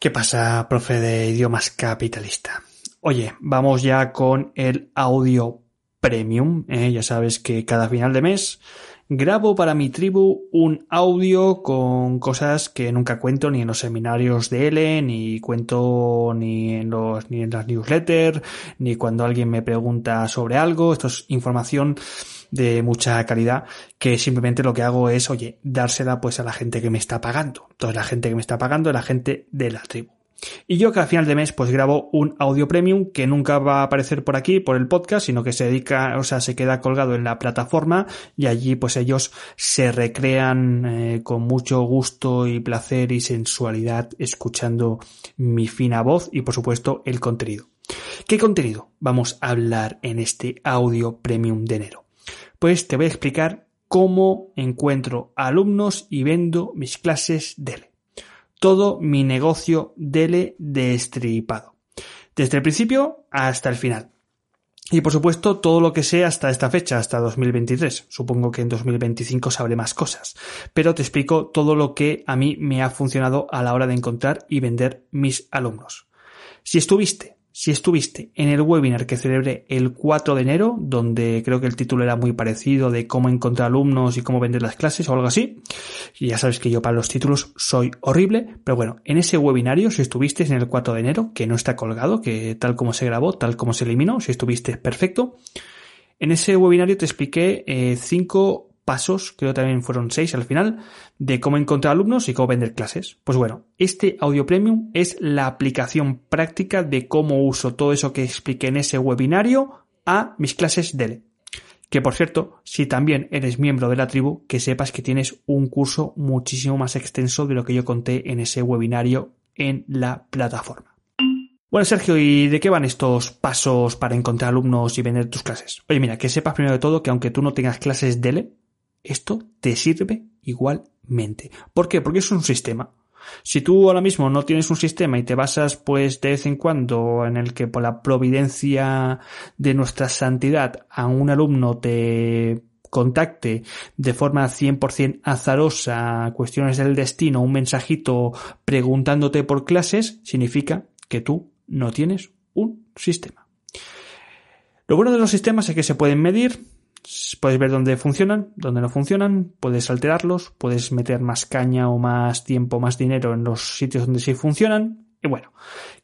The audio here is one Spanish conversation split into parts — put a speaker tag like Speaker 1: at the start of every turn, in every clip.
Speaker 1: ¿Qué pasa, profe de idiomas capitalista? Oye, vamos ya con el audio premium. ¿eh? Ya sabes que cada final de mes grabo para mi tribu un audio con cosas que nunca cuento ni en los seminarios de L, ni cuento ni en los ni en las newsletters, ni cuando alguien me pregunta sobre algo. Esto es información de mucha calidad que simplemente lo que hago es, oye, dársela pues a la gente que me está pagando. Toda la gente que me está pagando es la gente de la tribu. Y yo que al final de mes pues grabo un audio premium que nunca va a aparecer por aquí, por el podcast, sino que se dedica, o sea, se queda colgado en la plataforma y allí pues ellos se recrean eh, con mucho gusto y placer y sensualidad escuchando mi fina voz y por supuesto el contenido. ¿Qué contenido vamos a hablar en este audio premium de enero? Pues te voy a explicar cómo encuentro alumnos y vendo mis clases de todo mi negocio Dele destripado. Desde el principio hasta el final. Y por supuesto, todo lo que sé hasta esta fecha, hasta 2023. Supongo que en 2025 sabré más cosas. Pero te explico todo lo que a mí me ha funcionado a la hora de encontrar y vender mis alumnos. Si estuviste si estuviste en el webinar que celebré el 4 de enero, donde creo que el título era muy parecido de cómo encontrar alumnos y cómo vender las clases o algo así, y ya sabes que yo para los títulos soy horrible, pero bueno, en ese webinario, si estuviste en el 4 de enero, que no está colgado, que tal como se grabó, tal como se eliminó, si estuviste perfecto, en ese webinario te expliqué eh, cinco pasos, creo también fueron seis al final, de cómo encontrar alumnos y cómo vender clases. Pues bueno, este audio premium es la aplicación práctica de cómo uso todo eso que expliqué en ese webinario a mis clases DELE. Que por cierto, si también eres miembro de la tribu, que sepas que tienes un curso muchísimo más extenso de lo que yo conté en ese webinario en la plataforma. Bueno, Sergio, ¿y de qué van estos pasos para encontrar alumnos y vender tus clases? Oye, mira, que sepas primero de todo que aunque tú no tengas clases DELE, esto te sirve igualmente. ¿Por qué? Porque es un sistema. Si tú ahora mismo no tienes un sistema y te basas pues de vez en cuando en el que por la providencia de nuestra santidad a un alumno te contacte de forma 100% azarosa cuestiones del destino, un mensajito preguntándote por clases, significa que tú no tienes un sistema. Lo bueno de los sistemas es que se pueden medir, puedes ver dónde funcionan, dónde no funcionan, puedes alterarlos, puedes meter más caña o más tiempo, más dinero en los sitios donde sí funcionan. Y bueno,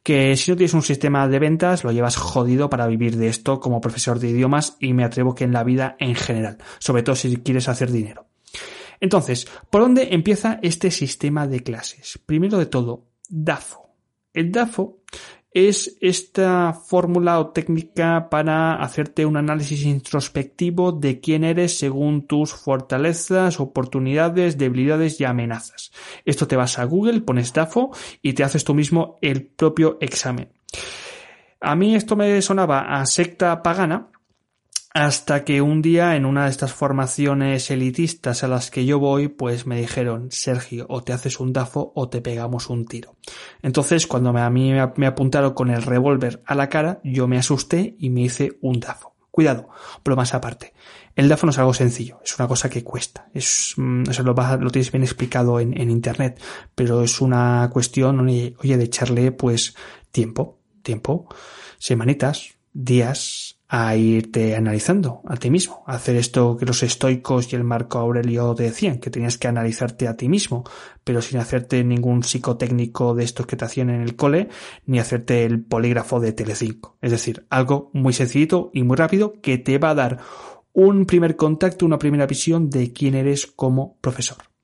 Speaker 1: que si no tienes un sistema de ventas, lo llevas jodido para vivir de esto como profesor de idiomas y me atrevo que en la vida en general, sobre todo si quieres hacer dinero. Entonces, ¿por dónde empieza este sistema de clases? Primero de todo, DAFO. El DAFO es esta fórmula o técnica para hacerte un análisis introspectivo de quién eres según tus fortalezas, oportunidades, debilidades y amenazas. Esto te vas a Google, pones DAFO y te haces tú mismo el propio examen. A mí esto me sonaba a secta pagana, hasta que un día en una de estas formaciones elitistas a las que yo voy, pues me dijeron, Sergio, o te haces un DAFO o te pegamos un tiro. Entonces, cuando a mí me apuntaron con el revólver a la cara, yo me asusté y me hice un DAFO. Cuidado, pero más aparte. El DAFO no es algo sencillo, es una cosa que cuesta. Es, mm, o sea, lo, lo tienes bien explicado en, en internet, pero es una cuestión, oye, de echarle pues tiempo, tiempo, semanitas, días, a irte analizando a ti mismo, a hacer esto que los estoicos y el Marco Aurelio decían, que tenías que analizarte a ti mismo, pero sin hacerte ningún psicotécnico de estos que te hacían en el cole, ni hacerte el polígrafo de Telecinco. Es decir, algo muy sencillito y muy rápido que te va a dar un primer contacto, una primera visión de quién eres como profesor.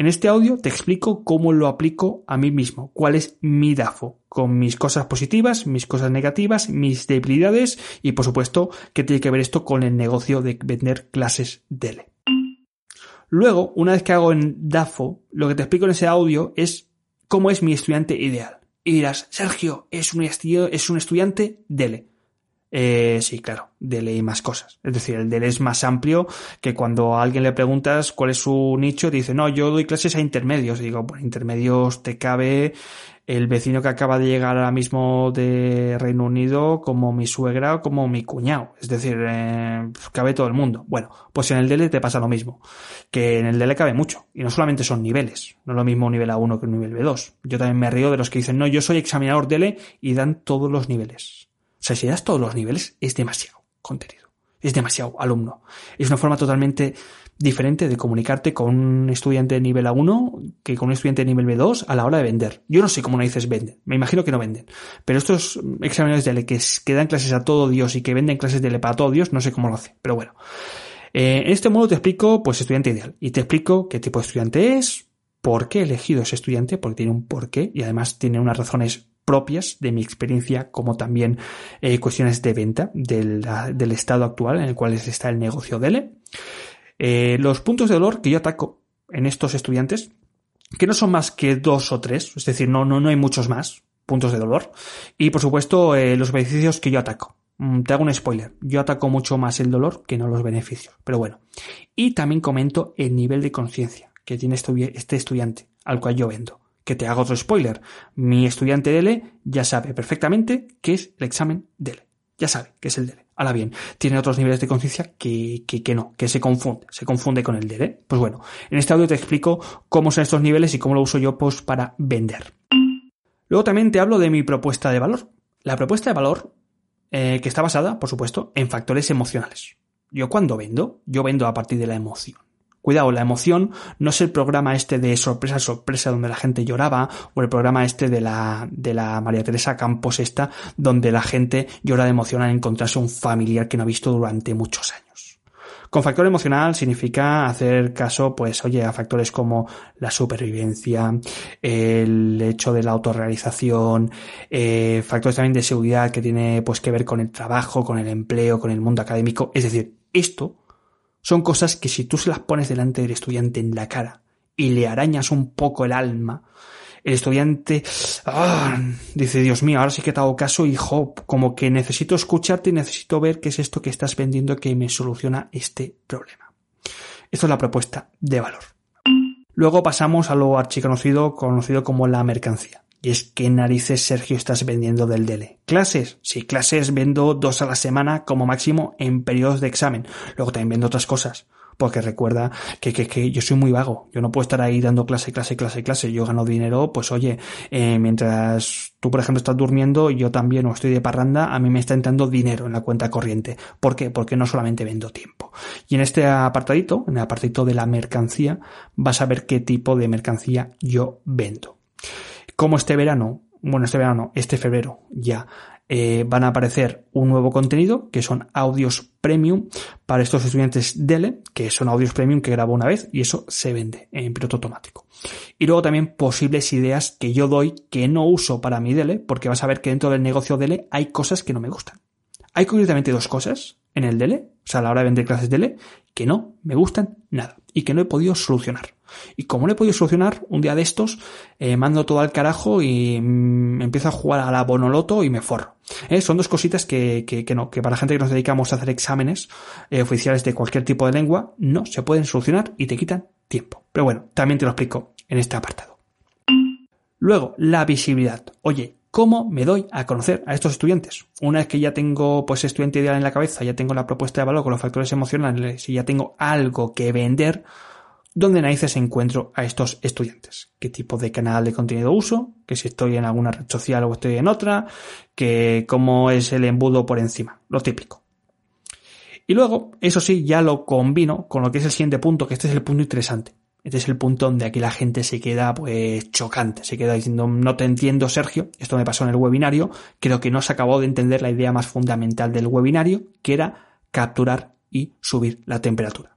Speaker 1: En este audio te explico cómo lo aplico a mí mismo, cuál es mi DAFO, con mis cosas positivas, mis cosas negativas, mis debilidades y por supuesto qué tiene que ver esto con el negocio de vender clases DELE. Luego, una vez que hago en DAFO, lo que te explico en ese audio es cómo es mi estudiante ideal. Y dirás, Sergio, es un, es un estudiante DELE. Eh, sí, claro, DELE y más cosas. Es decir, el DELE es más amplio que cuando a alguien le preguntas cuál es su nicho, dice, no, yo doy clases a intermedios. Y digo, bueno, intermedios te cabe el vecino que acaba de llegar ahora mismo de Reino Unido como mi suegra o como mi cuñado. Es decir, eh, cabe todo el mundo. Bueno, pues en el DELE te pasa lo mismo. Que en el DELE cabe mucho. Y no solamente son niveles. No es lo mismo nivel A1 que nivel B2. Yo también me río de los que dicen, no, yo soy examinador DELE y dan todos los niveles. O sea, si das todos los niveles, es demasiado contenido. Es demasiado alumno. Es una forma totalmente diferente de comunicarte con un estudiante de nivel A1 que con un estudiante de nivel B2 a la hora de vender. Yo no sé cómo dices venden, me imagino que no venden. Pero estos exámenes de L que, dan clases a todo Dios y que venden clases de L para todo Dios, no sé cómo lo hacen. Pero bueno. Eh, en este modo te explico, pues, estudiante ideal. Y te explico qué tipo de estudiante es, por qué he elegido ese estudiante, porque tiene un porqué y además tiene unas razones propias de mi experiencia, como también eh, cuestiones de venta del, estado actual en el cual está el negocio de L. Eh, los puntos de dolor que yo ataco en estos estudiantes, que no son más que dos o tres, es decir, no, no, no hay muchos más puntos de dolor. Y por supuesto, eh, los beneficios que yo ataco. Mm, te hago un spoiler. Yo ataco mucho más el dolor que no los beneficios. Pero bueno. Y también comento el nivel de conciencia que tiene este estudiante al cual yo vendo. Que te hago otro spoiler. Mi estudiante DL ya sabe perfectamente qué es el examen DL. Ya sabe qué es el DL. Ahora bien, tiene otros niveles de conciencia que, que, no, que se confunde, se confunde con el DL. Pues bueno, en este audio te explico cómo son estos niveles y cómo lo uso yo pues, para vender. Luego también te hablo de mi propuesta de valor. La propuesta de valor, eh, que está basada, por supuesto, en factores emocionales. Yo cuando vendo, yo vendo a partir de la emoción. Cuidado, la emoción no es el programa este de sorpresa sorpresa donde la gente lloraba o el programa este de la, de la María Teresa Campos esta donde la gente llora de emoción al encontrarse un familiar que no ha visto durante muchos años. Con factor emocional significa hacer caso, pues, oye, a factores como la supervivencia, el hecho de la autorrealización, eh, factores también de seguridad que tiene, pues, que ver con el trabajo, con el empleo, con el mundo académico. Es decir, esto son cosas que si tú se las pones delante del estudiante en la cara y le arañas un poco el alma, el estudiante ah, dice, Dios mío, ahora sí que te hago caso, hijo, como que necesito escucharte y necesito ver qué es esto que estás vendiendo que me soluciona este problema. Esto es la propuesta de valor. Luego pasamos a lo archiconocido, conocido como la mercancía. Y es que narices, Sergio, estás vendiendo del DELE. ¿Clases? Sí, clases vendo dos a la semana como máximo en periodos de examen. Luego también vendo otras cosas. Porque recuerda que, que, que yo soy muy vago. Yo no puedo estar ahí dando clase, clase, clase, clase. Yo gano dinero, pues oye, eh, mientras tú, por ejemplo, estás durmiendo, yo también o estoy de parranda, a mí me está entrando dinero en la cuenta corriente. ¿Por qué? Porque no solamente vendo tiempo. Y en este apartadito, en el apartadito de la mercancía, vas a ver qué tipo de mercancía yo vendo como este verano, bueno, este verano, este febrero ya, eh, van a aparecer un nuevo contenido que son audios premium para estos estudiantes DELE, que son audios premium que grabo una vez y eso se vende en piloto automático. Y luego también posibles ideas que yo doy que no uso para mi DELE, porque vas a ver que dentro del negocio DELE hay cosas que no me gustan. Hay concretamente dos cosas en el DELE, o sea, a la hora de vender clases DELE, que no me gustan nada y que no he podido solucionar. Y como no he podido solucionar, un día de estos eh, mando todo al carajo y mm, empiezo a jugar a la bonoloto y me forro. Eh, son dos cositas que, que, no, que para gente que nos dedicamos a hacer exámenes eh, oficiales de cualquier tipo de lengua, no se pueden solucionar y te quitan tiempo. Pero bueno, también te lo explico en este apartado. Luego, la visibilidad. Oye, ¿Cómo me doy a conocer a estos estudiantes? Una vez que ya tengo pues estudiante ideal en la cabeza, ya tengo la propuesta de valor con los factores emocionales y ya tengo algo que vender, ¿dónde narices encuentro a estos estudiantes? ¿Qué tipo de canal de contenido uso? Que si estoy en alguna red social o estoy en otra, que cómo es el embudo por encima, lo típico. Y luego, eso sí, ya lo combino con lo que es el siguiente punto, que este es el punto interesante. Este es el punto donde aquí la gente se queda pues chocante, se queda diciendo no te entiendo Sergio, esto me pasó en el webinario, creo que no se acabó de entender la idea más fundamental del webinario, que era capturar y subir la temperatura.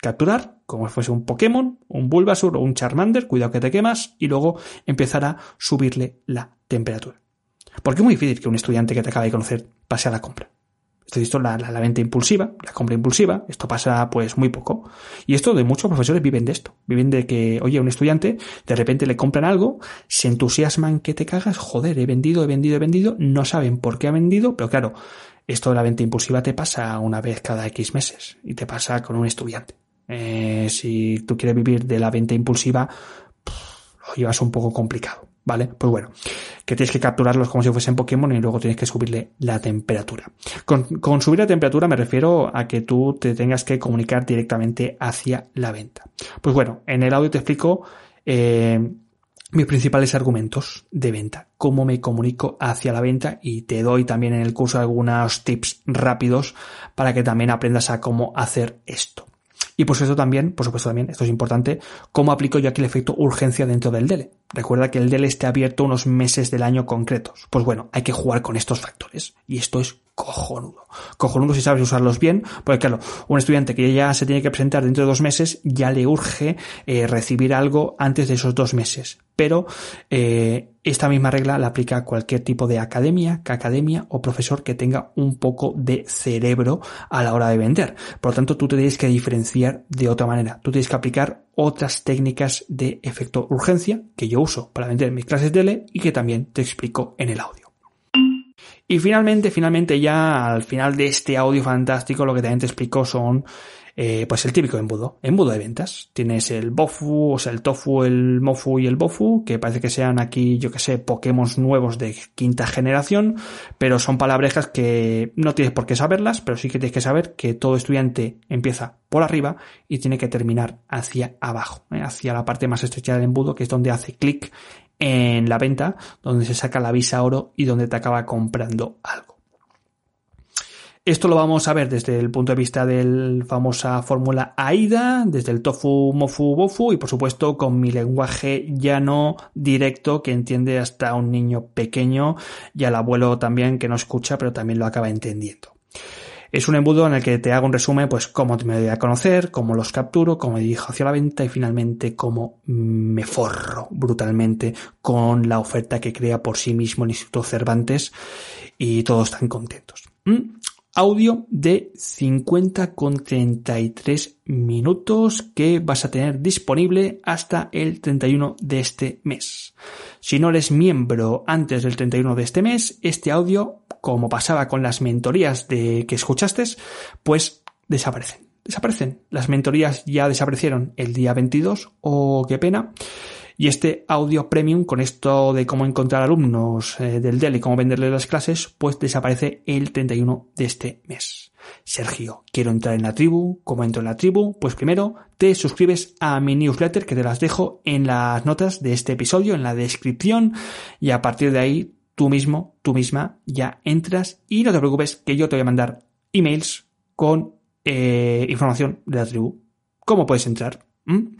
Speaker 1: Capturar, como si fuese un Pokémon, un Bulbasur o un Charmander, cuidado que te quemas, y luego empezar a subirle la temperatura. Porque es muy difícil que un estudiante que te acaba de conocer pase a la compra. Esto es la, venta impulsiva, la compra impulsiva, esto pasa pues muy poco. Y esto de muchos profesores viven de esto. Viven de que, oye, un estudiante de repente le compran algo, se entusiasman que te cagas, joder, he vendido, he vendido, he vendido, no saben por qué ha vendido, pero claro, Esto de la venta impulsiva te pasa una vez cada X meses y te pasa con un estudiante. Eh, si tú quieres vivir de la venta impulsiva, lo llevas un poco complicado. ¿Vale? Pues bueno, que tienes que capturarlos como si fuesen Pokémon y luego tienes que subirle la temperatura. Con, subir la temperatura me refiero a que tú te tengas que comunicar directamente hacia la venta. Pues bueno, en el audio te explico eh, mis principales argumentos de venta, cómo me comunico hacia la venta y te doy también en el curso algunos tips rápidos para que también aprendas a cómo hacer esto. Y por supuesto también, por supuesto también, esto es importante, cómo aplico yo aquí el efecto urgencia dentro del DELE. Recuerda que el DELE esté abierto unos meses del año concretos. Pues bueno, hay que jugar con estos factores. Y esto es cojonudo. Cojonudo si sabes usarlos bien, porque claro, un estudiante que ya se tiene que presentar dentro de dos meses, ya le urge eh, recibir algo antes de esos dos meses. Pero eh, esta misma regla la aplica a cualquier tipo de academia, academia o profesor que tenga un poco de cerebro a la hora de vender. Por lo tanto, tú te tienes que diferenciar de otra manera. Tú tienes que aplicar otras técnicas de efecto urgencia que yo uso para vender mis clases de L y que también te explico en el audio. Y finalmente, finalmente ya al final de este audio fantástico, lo que también te explico son eh, pues el típico embudo, embudo de ventas. Tienes el bofu, o sea, el tofu, el mofu y el bofu, que parece que sean aquí, yo que sé, Pokémon nuevos de quinta generación, pero son palabrejas que no tienes por qué saberlas, pero sí que tienes que saber que todo estudiante empieza por arriba y tiene que terminar hacia abajo, ¿eh? hacia la parte más estrecha del embudo, que es donde hace clic en la venta, donde se saca la visa oro y donde te acaba comprando algo. Esto lo vamos a ver desde el punto de vista de la famosa fórmula AIDA, desde el tofu, mofu, bofu y por supuesto con mi lenguaje llano, directo, que entiende hasta un niño pequeño y al abuelo también que no escucha pero también lo acaba entendiendo. Es un embudo en el que te hago un resumen, pues cómo me doy a conocer, cómo los capturo, cómo me dirijo hacia la venta y finalmente cómo me forro brutalmente con la oferta que crea por sí mismo el Instituto Cervantes y todos están contentos. ¿Mm? audio de 50 con 33 minutos que vas a tener disponible hasta el 31 de este mes. Si no eres miembro antes del 31 de este mes, este audio, como pasaba con las mentorías de que escuchaste, pues desaparecen. Desaparecen. Las mentorías ya desaparecieron el día 22. Oh, qué pena. Y este audio premium, con esto de cómo encontrar alumnos eh, del DEL y cómo venderles las clases, pues desaparece el 31 de este mes. Sergio, quiero entrar en la tribu. ¿Cómo entro en la tribu? Pues primero te suscribes a mi newsletter que te las dejo en las notas de este episodio, en la descripción, y a partir de ahí tú mismo, tú misma ya entras y no te preocupes que yo te voy a mandar emails con eh, información de la tribu. ¿Cómo puedes entrar? ¿Mm?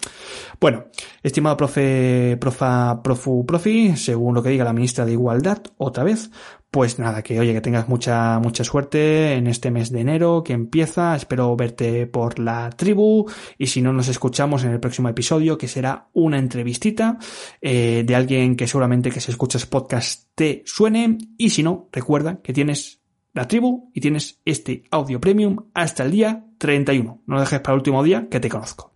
Speaker 1: Bueno, estimado profe, profa, profu, profi, según lo que diga la ministra de Igualdad, otra vez, pues nada, que oye, que tengas mucha, mucha suerte en este mes de enero que empieza, espero verte por la tribu y si no nos escuchamos en el próximo episodio, que será una entrevistita eh, de alguien que seguramente que si escuchas podcast te suene y si no, recuerda que tienes la tribu y tienes este audio premium hasta el día 31. No lo dejes para el último día que te conozco.